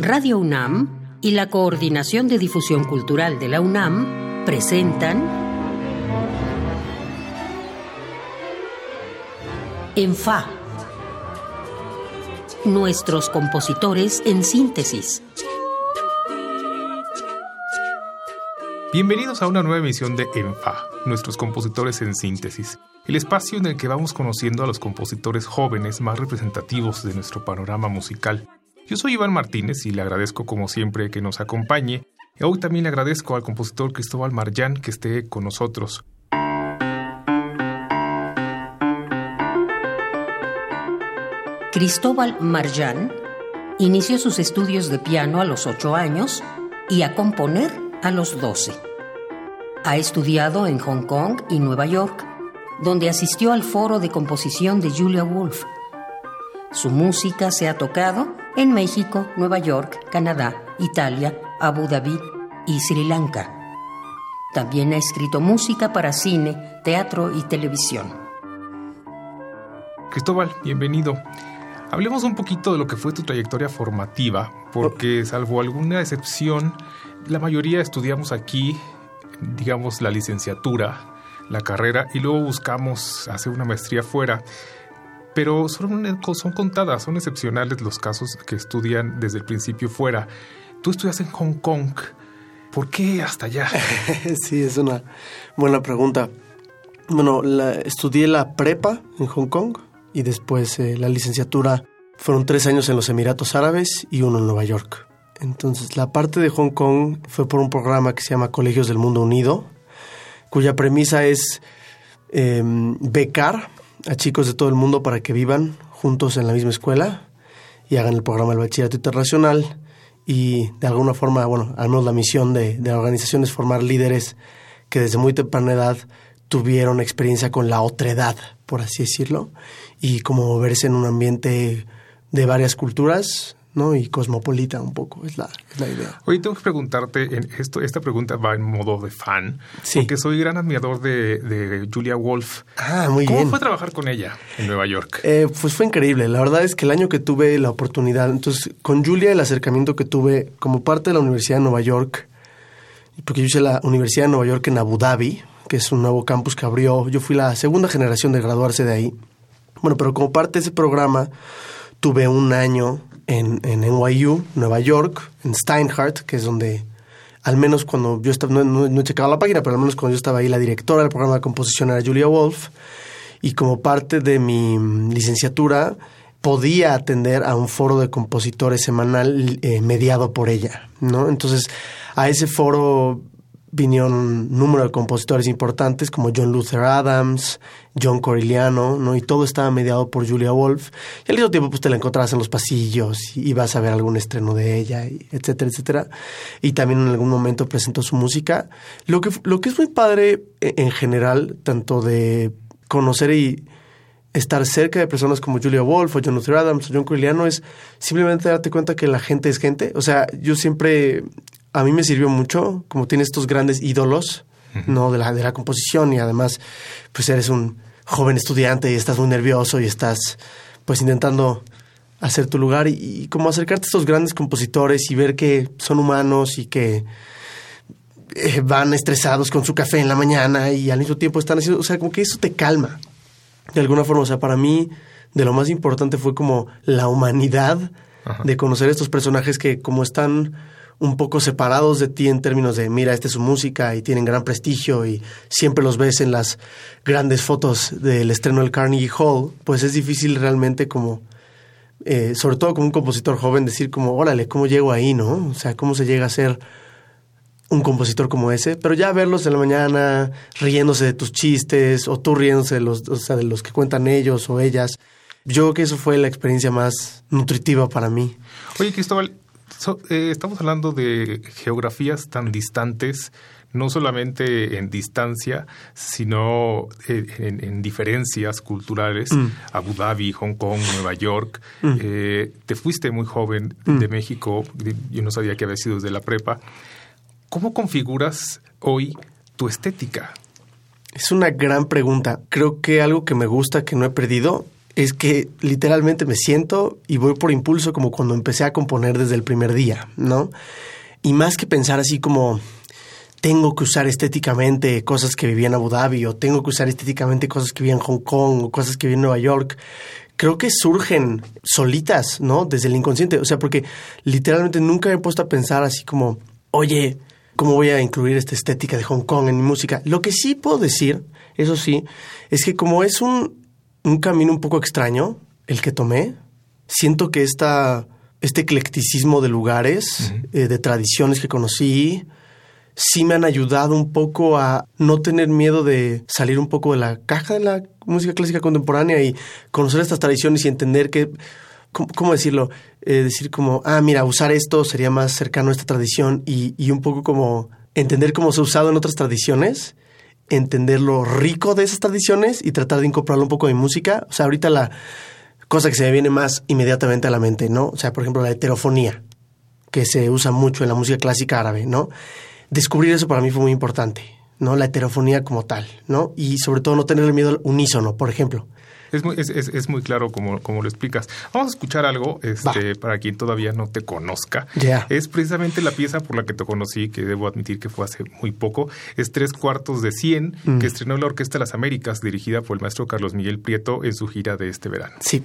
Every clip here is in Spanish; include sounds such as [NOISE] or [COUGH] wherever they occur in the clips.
Radio UNAM y la Coordinación de Difusión Cultural de la UNAM presentan En Fa. Nuestros compositores en síntesis. Bienvenidos a una nueva emisión de ENFA, nuestros compositores en síntesis, el espacio en el que vamos conociendo a los compositores jóvenes más representativos de nuestro panorama musical. Yo soy Iván Martínez y le agradezco como siempre que nos acompañe. Hoy también le agradezco al compositor Cristóbal Marján que esté con nosotros. Cristóbal Marján inició sus estudios de piano a los 8 años y a componer a los 12. Ha estudiado en Hong Kong y Nueva York, donde asistió al foro de composición de Julia Wolf. Su música se ha tocado en México, Nueva York, Canadá, Italia, Abu Dhabi y Sri Lanka. También ha escrito música para cine, teatro y televisión. Cristóbal, bienvenido. Hablemos un poquito de lo que fue tu trayectoria formativa, porque salvo alguna excepción, la mayoría estudiamos aquí, digamos, la licenciatura, la carrera, y luego buscamos hacer una maestría fuera. Pero son, contadas, son excepcionales los casos que estudian desde el principio fuera. Tú estudias en Hong Kong. ¿Por qué hasta allá? [LAUGHS] sí, es una buena pregunta. Bueno, estudié la prepa en Hong Kong y después eh, la licenciatura fueron tres años en los Emiratos Árabes y uno en Nueva York. Entonces, la parte de Hong Kong fue por un programa que se llama Colegios del Mundo Unido, cuya premisa es em, becar a chicos de todo el mundo para que vivan juntos en la misma escuela y hagan el programa del bachillerato internacional y de alguna forma, bueno, al menos la misión de, de la organización es formar líderes que desde muy temprana edad tuvieron experiencia con la otredad, por así decirlo, y como verse en un ambiente de varias culturas, ¿no? Y cosmopolita un poco, es la, es la idea. Oye, tengo que preguntarte, en esto, esta pregunta va en modo de fan, Sí. porque soy gran admirador de, de Julia Wolf. Ah, muy ¿Cómo bien. fue trabajar con ella en Nueva York? Eh, pues fue increíble. La verdad es que el año que tuve la oportunidad, entonces con Julia el acercamiento que tuve como parte de la Universidad de Nueva York, porque yo hice la Universidad de Nueva York en Abu Dhabi, que es un nuevo campus que abrió, yo fui la segunda generación de graduarse de ahí. Bueno, pero como parte de ese programa tuve un año en, en NYU, Nueva York, en Steinhardt, que es donde al menos cuando yo estaba, no, no- he checado la página, pero al menos cuando yo estaba ahí, la directora del programa de composición era Julia Wolf y como parte de mi licenciatura podía atender a un foro de compositores semanal eh, mediado por ella, ¿no? Entonces, a ese foro vinieron un número de compositores importantes como John Luther Adams, John Corigliano, ¿no? Y todo estaba mediado por Julia Wolf. Y al mismo tiempo, pues te la encontrabas en los pasillos y ibas a ver algún estreno de ella, y etcétera, etcétera. Y también en algún momento presentó su música. Lo que, lo que es muy padre eh, en general, tanto de conocer y estar cerca de personas como Julia Wolf o John Luther Adams o John Corigliano es simplemente darte cuenta que la gente es gente. O sea, yo siempre, a mí me sirvió mucho, como tiene estos grandes ídolos, ¿no? De la, de la composición y además, pues eres un joven estudiante y estás muy nervioso y estás, pues intentando hacer tu lugar y, y como acercarte a estos grandes compositores y ver que son humanos y que eh, van estresados con su café en la mañana y al mismo tiempo están haciendo, o sea, como que eso te calma de alguna forma. O sea, para mí, de lo más importante fue como la humanidad Ajá. de conocer estos personajes que como están un poco separados de ti en términos de, mira, esta es su música y tienen gran prestigio y siempre los ves en las grandes fotos del estreno del Carnegie Hall, pues es difícil realmente como, eh, sobre todo como un compositor joven, decir como, órale, ¿cómo llego ahí, no? O sea, ¿cómo se llega a ser un compositor como ese, pero ya verlos en la mañana riéndose de tus chistes o tú riéndose de los, o sea, de los que cuentan ellos o ellas. Yo creo que eso fue la experiencia más nutritiva para mí. Oye, Cristóbal, so- eh, estamos hablando de geografías tan distantes, no solamente en distancia, sino eh, en, en diferencias culturales. Abu Dhabi, Hong Kong, Nueva York. Eh, te fuiste muy joven de México, yo no sabía que había sido desde la prepa. ¿Cómo configuras hoy tu estética? Es una gran pregunta. Creo que algo que me gusta que no he perdido es que literalmente me siento y voy por impulso como cuando empecé a componer desde el primer día, ¿no? Y más que pensar así como tengo que usar estéticamente cosas que viví en Abu Dhabi o tengo que usar estéticamente cosas que vi en Hong Kong o cosas que vi en Nueva York, creo que surgen solitas, ¿no? Desde el inconsciente. O sea, porque literalmente nunca me he puesto a pensar así como, oye, ¿cómo voy a incluir esta estética de Hong Kong en mi música? Lo que sí puedo decir, eso sí, es que como es un, un camino un poco extraño el que tomé. Siento que esta, este eclecticismo de lugares, eh, de tradiciones que conocí, sí me han ayudado un poco a no tener miedo de salir un poco de la caja de la música clásica contemporánea y conocer estas tradiciones y entender que, ¿cómo, decirlo? Eh, decir como, ah, mira, usar esto sería más cercano a esta tradición y, y un poco como entender cómo se ha usado en otras tradiciones entender lo rico de esas tradiciones y tratar de incorporarlo un poco en música. O sea, ahorita la cosa que se me viene más inmediatamente a la mente, ¿no? O sea, por ejemplo, la heterofonía, que se usa mucho en la música clásica árabe, ¿no? Descubrir eso para mí fue muy importante, ¿no? La heterofonía como tal, ¿no? Y sobre todo no tener miedo al unísono, por ejemplo. Es muy, es, es, muy claro como, como, lo explicas. Vamos a escuchar algo este, para quien todavía no te conozca. Es precisamente la pieza por la que te conocí, que debo admitir que fue hace muy poco. Es Tres Cuartos de Cien, mm. que estrenó la Orquesta de las Américas, dirigida por el maestro Carlos Miguel Prieto en su gira de este verano. Sí.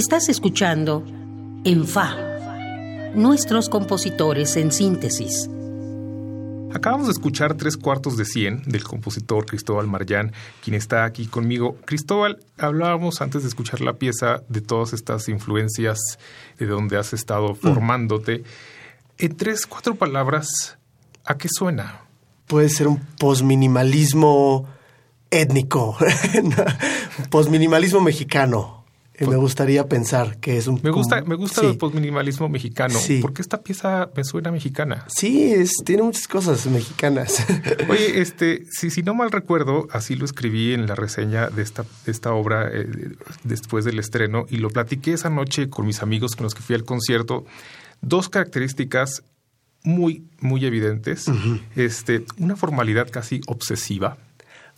Estás escuchando En Fa, nuestros compositores en síntesis. Acabamos de escuchar tres cuartos de cien del compositor Cristóbal Marján, quien está aquí conmigo. Cristóbal, hablábamos antes de escuchar la pieza de todas estas influencias de donde has estado formándote. En tres, cuatro palabras, ¿a qué suena? Puede ser un posminimalismo étnico, [LAUGHS] un posminimalismo mexicano me gustaría pensar que es un... Me gusta, me gusta el postminimalismo mexicano. Porque esta pieza me suena mexicana. Sí, es, tiene muchas cosas mexicanas. [LAUGHS] Oye, este, si, si no mal recuerdo, así lo escribí en la reseña de esta, esta obra eh, después del estreno y lo platiqué esa noche con mis amigos con los que fui al concierto. Dos características muy, muy evidentes. este, una formalidad casi obsesiva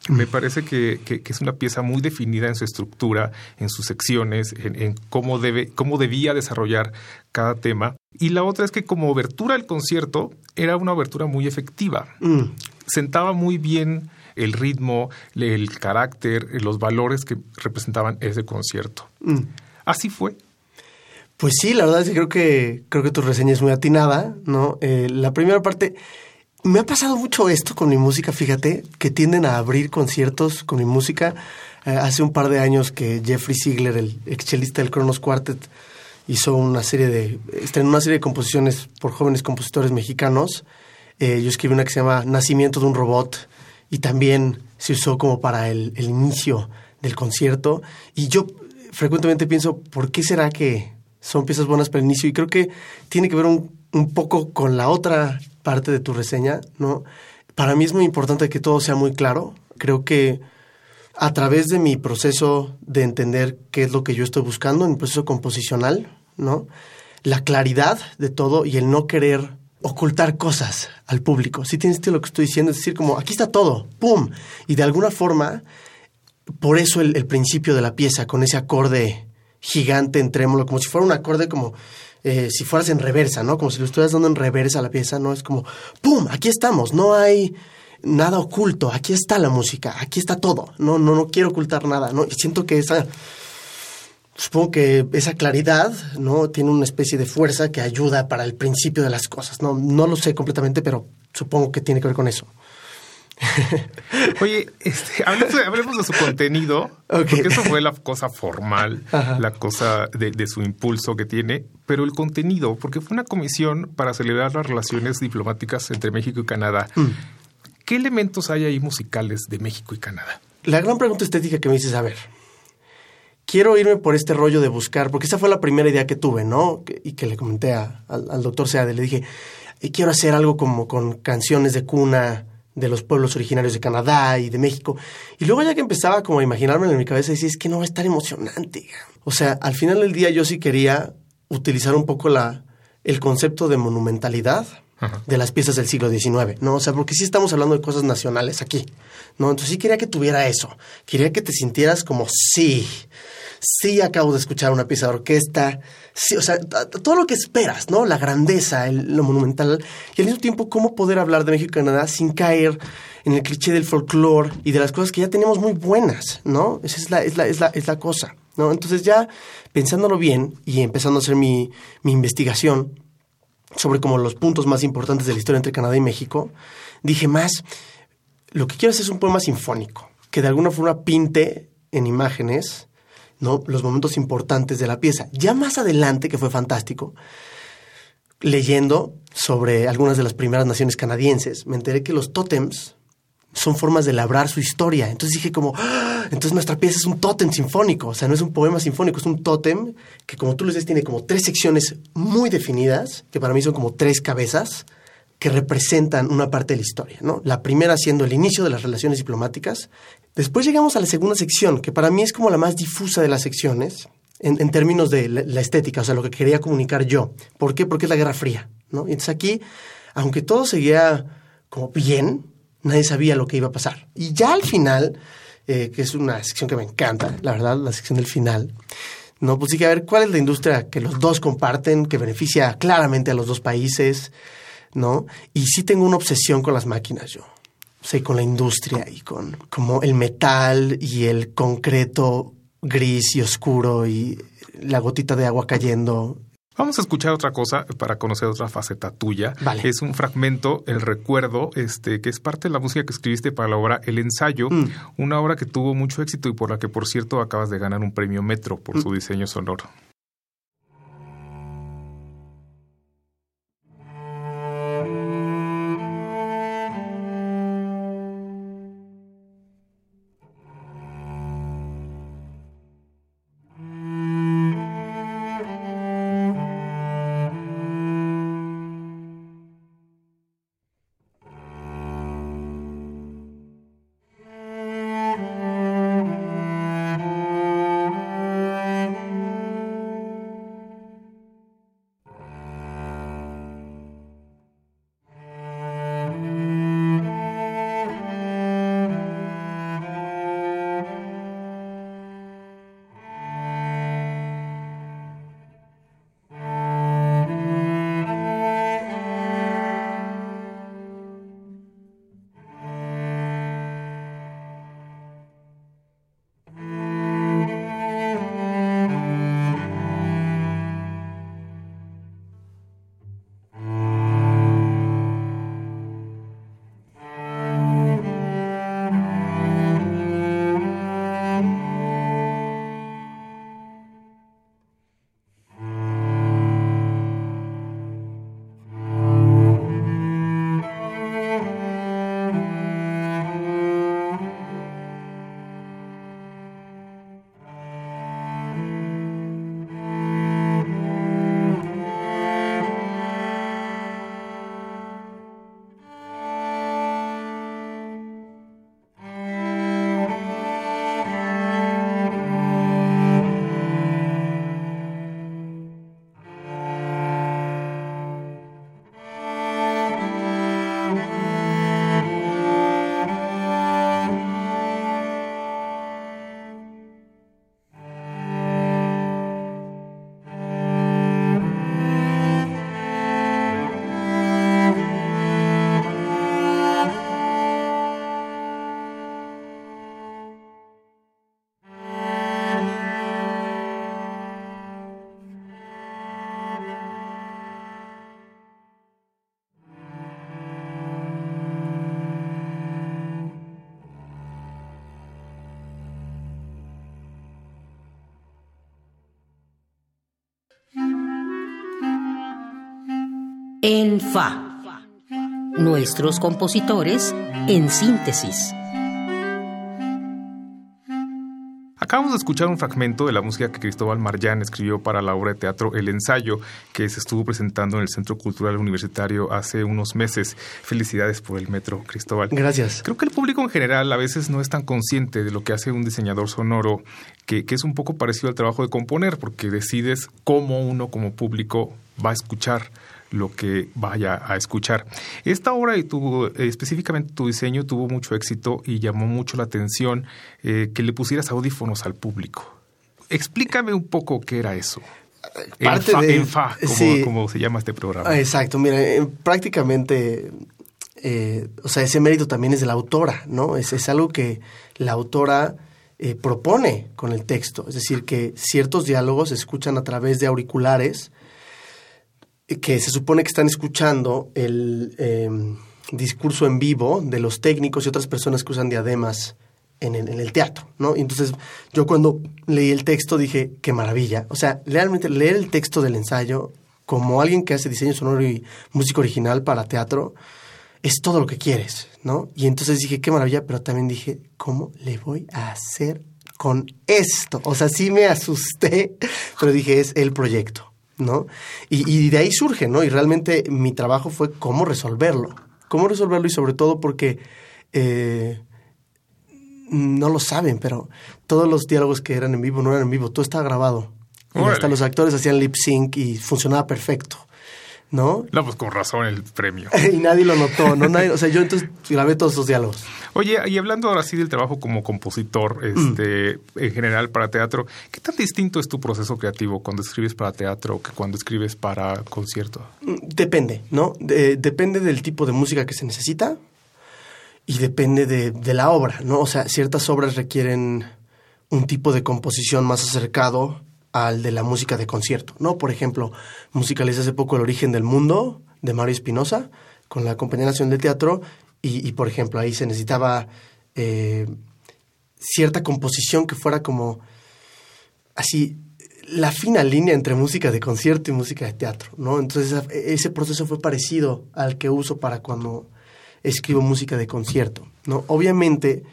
me parece que, es una pieza muy definida en su estructura, en sus secciones, en, cómo, debe, cómo debía desarrollar cada tema. Y la otra es que como obertura del concierto era una obertura muy efectiva. Mm. Sentaba muy bien el ritmo, el carácter, los valores que representaban ese concierto. Mm. Así fue. Pues sí, la verdad es que creo que, creo que tu reseña es muy atinada, ¿no? Eh, la primera parte me ha pasado mucho esto con mi música, fíjate, que tienden a abrir conciertos con mi música. Eh, hace un par de años que Jeffrey Ziegler, el ex chelista del Kronos Quartet, hizo una serie de, estrenó una serie de composiciones por jóvenes compositores mexicanos. Eh, yo escribí una que se llama Nacimiento de un robot y también se usó como para el, el inicio del concierto. Y yo frecuentemente pienso, ¿por qué será que son piezas buenas para el inicio? Y creo que tiene que ver un, un poco con la otra parte de tu reseña, ¿no? Para mí es muy importante que todo sea muy claro, Creo que a través de mi proceso de entender qué es lo que yo estoy buscando, en mi proceso composicional, ¿no? La claridad de todo y el no querer ocultar cosas al público. Si tienes lo que estoy diciendo, es decir, como aquí está todo, ¡pum! Y de alguna forma, por eso el, principio de la pieza, con ese acorde gigante en trémolo, como si fuera un acorde como eh, si fueras en reversa, ¿no? Como si lo estuvieras dando en reversa a la pieza, ¿no? Es como, ¡pum! Aquí estamos, no hay nada oculto, aquí está la música, aquí está todo, no, no, no quiero ocultar nada, ¿no? Y siento que esa supongo que esa claridad no tiene una especie de fuerza que ayuda para el principio de las cosas. No, no lo sé completamente, pero supongo que tiene que ver con eso. [LAUGHS] Oye, este, hablemos, de su contenido, [LAUGHS] porque eso fue la cosa formal, la cosa de, su impulso que tiene, pero el contenido, porque fue una comisión para celebrar las relaciones diplomáticas entre México y Canadá. Mm. ¿Qué elementos hay ahí musicales de México y Canadá? La gran pregunta estética que me dices, a ver, quiero irme por este rollo de buscar, porque esa fue la primera idea que tuve, ¿no? Y que le comenté al, doctor Seade, le dije, quiero hacer algo como con canciones de cuna de los pueblos originarios de Canadá y de México. Y luego ya que empezaba como a imaginarme en mi cabeza, decía, es que no va a estar emocionante. O sea, al final del día yo sí quería utilizar un poco la, el concepto de monumentalidad de las piezas del siglo XIX, ¿no? O sea, porque sí estamos hablando de cosas nacionales aquí, ¿no? Entonces sí quería que tuviera eso. Quería que te sintieras como, sí, sí acabo de escuchar una pieza de orquesta, sí, o sea, todo lo que esperas, ¿no? La grandeza, lo monumental, y al mismo tiempo cómo poder hablar de México y Canadá sin caer en el cliché del folclore y de las cosas que ya tenemos muy buenas, ¿no? Esa es la, es la, es la, es la cosa, ¿no? Entonces ya pensándolo bien y empezando a hacer mi, mi investigación sobre como los puntos más importantes de la historia entre Canadá y México, dije más, lo que quiero hacer es un poema sinfónico, que de alguna forma pinte en imágenes ¿no? los momentos importantes de la pieza. Ya más adelante, que fue fantástico, leyendo sobre algunas de las primeras naciones canadienses, me enteré que los tótems son formas de labrar su historia. Entonces dije como, ¡Ah! entonces nuestra pieza es un tótem sinfónico, o sea, no es un poema sinfónico, es un tótem que como tú lo dices tiene como tres secciones muy definidas, que para mí son como tres cabezas, que representan una parte de la historia. La primera siendo el inicio de las relaciones diplomáticas. Después llegamos a la segunda sección, que para mí es como la más difusa de las secciones, en, términos de la, estética, o sea, lo que quería comunicar yo. ¿Por qué? Porque es la Guerra Fría, ¿no? Entonces aquí, aunque todo seguía como bien, nadie sabía lo que iba a pasar. Y ya al final, eh, que es una sección que me encanta, la verdad, la sección del final, no, pues sí que a ver cuál es la industria que los dos comparten, que beneficia claramente a los dos países, ¿no? Y sí tengo una obsesión con las máquinas yo. Sea, con la industria y con como el metal y el concreto gris y oscuro y la gotita de agua cayendo. Vamos a escuchar otra cosa para conocer otra faceta tuya. Vale. Es un fragmento, El Recuerdo, este, que es parte de la música que escribiste para la obra El Ensayo, mm. una obra que tuvo mucho éxito y por la que, por cierto, acabas de ganar un premio Metro por mm. su diseño sonoro. En Fa. Nuestros compositores en síntesis. Acabamos de escuchar un fragmento de la música que Cristóbal Marján escribió para la obra de teatro El Ensayo, que se estuvo presentando en el Centro Cultural Universitario hace unos meses. Felicidades por el metro, Cristóbal. Gracias. Creo que el público en general a veces no es tan consciente de lo que hace un diseñador sonoro, que, que es un poco parecido al trabajo de componer, porque decides cómo uno como público va a escuchar lo que vaya a escuchar. Esta obra y tu, específicamente tu diseño tuvo mucho éxito y llamó mucho la atención eh, que le pusieras audífonos al público. Explícame un poco qué era eso. Parte en fa, de- en fa, como, sí. como se llama este programa. Ah, Exacto, mira, eh, prácticamente, eh, o sea, ese mérito también es de la autora, ¿no? Es, es algo que la autora eh, propone con el texto, es decir, que ciertos diálogos se escuchan a través de auriculares eh, que se supone que están escuchando el eh, discurso en vivo de los técnicos y otras personas que usan diademas en el, en el teatro, ¿no? Y entonces yo cuando leí el texto dije, qué maravilla. O sea, realmente leer el texto del ensayo como alguien que hace diseño sonoro y música original para teatro es todo lo que quieres, ¿no? Y entonces dije, qué maravilla, pero también dije, ¿cómo le voy a hacer con esto? O sea, sí me asusté, pero dije, es el proyecto, ¿no? Y, y de ahí surge, ¿no? Y realmente mi trabajo fue cómo resolverlo. Cómo resolverlo y sobre todo porque... eh, no lo saben, pero todos los diálogos que eran en vivo no eran en vivo, todo estaba grabado. Y hasta los actores hacían lip sync y funcionaba perfecto, ¿no? No, pues con razón el premio. [LAUGHS] y nadie lo notó, ¿no? Nadie, o sea, yo entonces grabé todos esos diálogos. Oye, y hablando ahora sí del trabajo como compositor, este, en general para teatro, ¿qué tan distinto es tu proceso creativo cuando escribes para teatro que cuando escribes para concierto? Mm, Depende, ¿no? De- depende del tipo de música que se necesita y depende de, de la obra, ¿no? O sea, ciertas obras requieren un tipo de composición más acercado al de la música de concierto, ¿no? Por ejemplo, musicalicé hace poco El origen del mundo de Mario Espinosa con la Compañía Nacional de Teatro y, por ejemplo, ahí se necesitaba eh, cierta composición que fuera como así la fina línea entre música de concierto y música de teatro, ¿no? Entonces ese proceso fue parecido al que uso para cuando escribo música de concierto, ¿no? Obviamente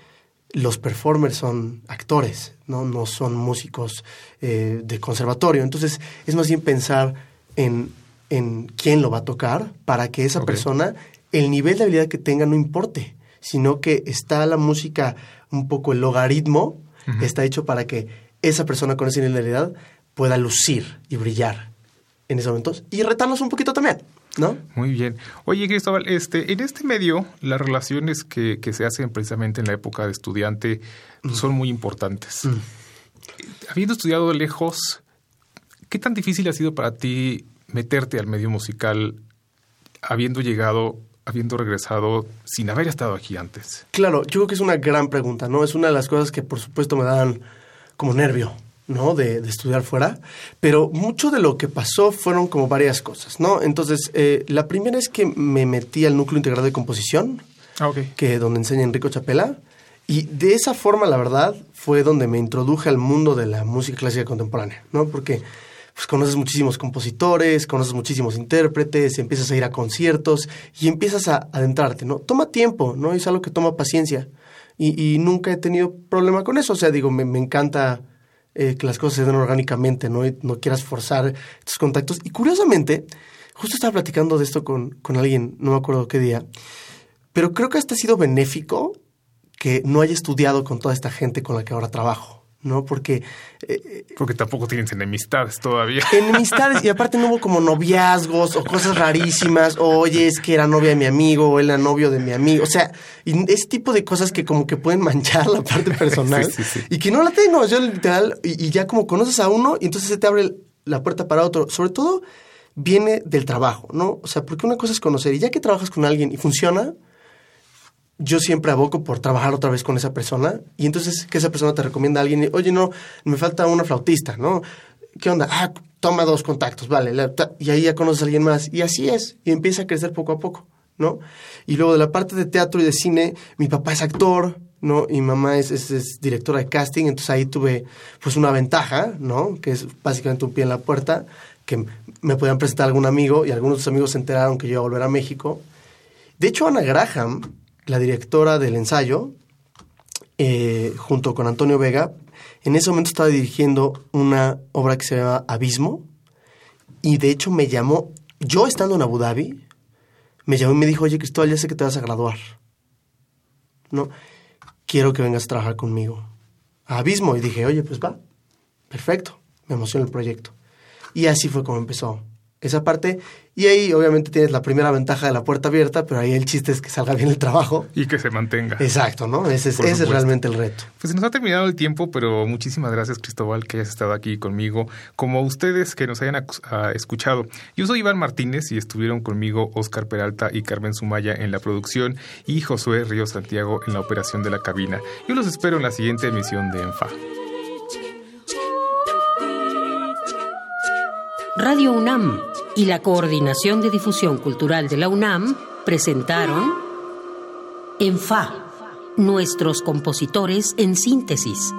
los performers son actores, ¿no? No son músicos eh, de conservatorio. Entonces es más bien pensar en, en quién lo va a tocar para que esa persona, el nivel de habilidad que tenga no importe, sino que está la música un poco el logaritmo, está hecho para que esa persona con ese nivel de habilidad pueda lucir y brillar en esos momentos y retarnos un poquito también, ¿no? Muy bien. Oye, Cristóbal, este, en este medio, las relaciones que, que se hacen precisamente en la época de estudiante son muy importantes. Habiendo estudiado lejos, ¿qué tan difícil ha sido para ti meterte al medio musical habiendo llegado, habiendo regresado sin haber estado aquí antes? Claro, yo creo que es una gran pregunta, ¿no? Es una de las cosas que por supuesto me dan como nervio, ¿no? De, de estudiar fuera, pero mucho de lo que pasó fueron como varias cosas, ¿no? Entonces, eh, la primera es que me metí al núcleo integrado de composición, Ah, ok. que donde enseña Enrico Chapela, y de esa forma, la verdad, fue donde me introduje al mundo de la música clásica contemporánea, ¿no? Porque pues, conoces muchísimos compositores, conoces muchísimos intérpretes, empiezas a ir a conciertos y empiezas a adentrarte, ¿no? Toma tiempo, ¿no? Es algo que toma paciencia. Y, y nunca he tenido problema con eso. O sea, digo, me, me encanta eh, que las cosas se den orgánicamente, ¿no? Y no quieras forzar tus contactos. Y curiosamente, justo estaba platicando de esto con, con alguien, no me acuerdo qué día, pero creo que hasta ha sido benéfico que no haya estudiado con toda esta gente con la que ahora trabajo, ¿no? Porque eh, Porque tampoco tienes enemistades todavía. [LAUGHS] enemistades y aparte no hubo como noviazgos o cosas rarísimas, oye, es que era novia de mi amigo o él era novio de mi amigo, o sea, y ese tipo de cosas que como que pueden manchar la parte [LAUGHS] personal Sí, sí, sí. y que no la tengo, yo literal, y, y ya como conoces a uno y entonces se te abre la puerta para otro, sobre todo viene del trabajo, ¿no? O sea, porque una cosa es conocer y ya que trabajas con alguien y funciona, yo siempre aboco por trabajar otra vez con esa persona y entonces que esa persona te recomienda a alguien, y, oye, no, me falta una flautista, ¿no? ¿Qué onda? Ah, toma dos contactos, vale, y ahí ya conoces a alguien más y así es, y empieza a crecer poco a poco, ¿no? Y luego de la parte de teatro y de cine, mi papá es actor, ¿no? Y mi mamá es, es- es directora de casting, entonces ahí tuve pues una ventaja, ¿no? Que es básicamente un pie en la puerta, que me podían presentar a algún amigo y algunos de sus amigos se enteraron que yo iba a volver a México. De hecho, Ana Graham, la directora del ensayo, eh, junto con Antonio Vega, en ese momento estaba dirigiendo una obra que se llama Abismo y de hecho me llamó, yo estando en Abu Dhabi, me llamó y me dijo, oye Cristóbal, ya sé que te vas a graduar. ¿No? Quiero que vengas a trabajar conmigo. A Abismo. Y dije, oye, pues va. Perfecto. Me emociona el proyecto. Y así fue como empezó esa parte. Y ahí obviamente tienes la primera ventaja de la puerta abierta, pero ahí el chiste es que salga bien el trabajo. Y que se mantenga. Exacto, ¿no? Ese es, ese es realmente el reto. Pues se nos ha terminado el tiempo, pero muchísimas gracias Cristóbal que hayas estado aquí conmigo, como ustedes que nos hayan escuchado. Yo soy Iván Martínez y estuvieron conmigo Oscar Peralta y Carmen Sumaya en la producción y Josué Río Santiago en la operación de la cabina. Yo los espero en la siguiente emisión de ENFA. Radio UNAM y la Coordinación de Difusión Cultural de la UNAM presentaron En Fa, nuestros compositores en síntesis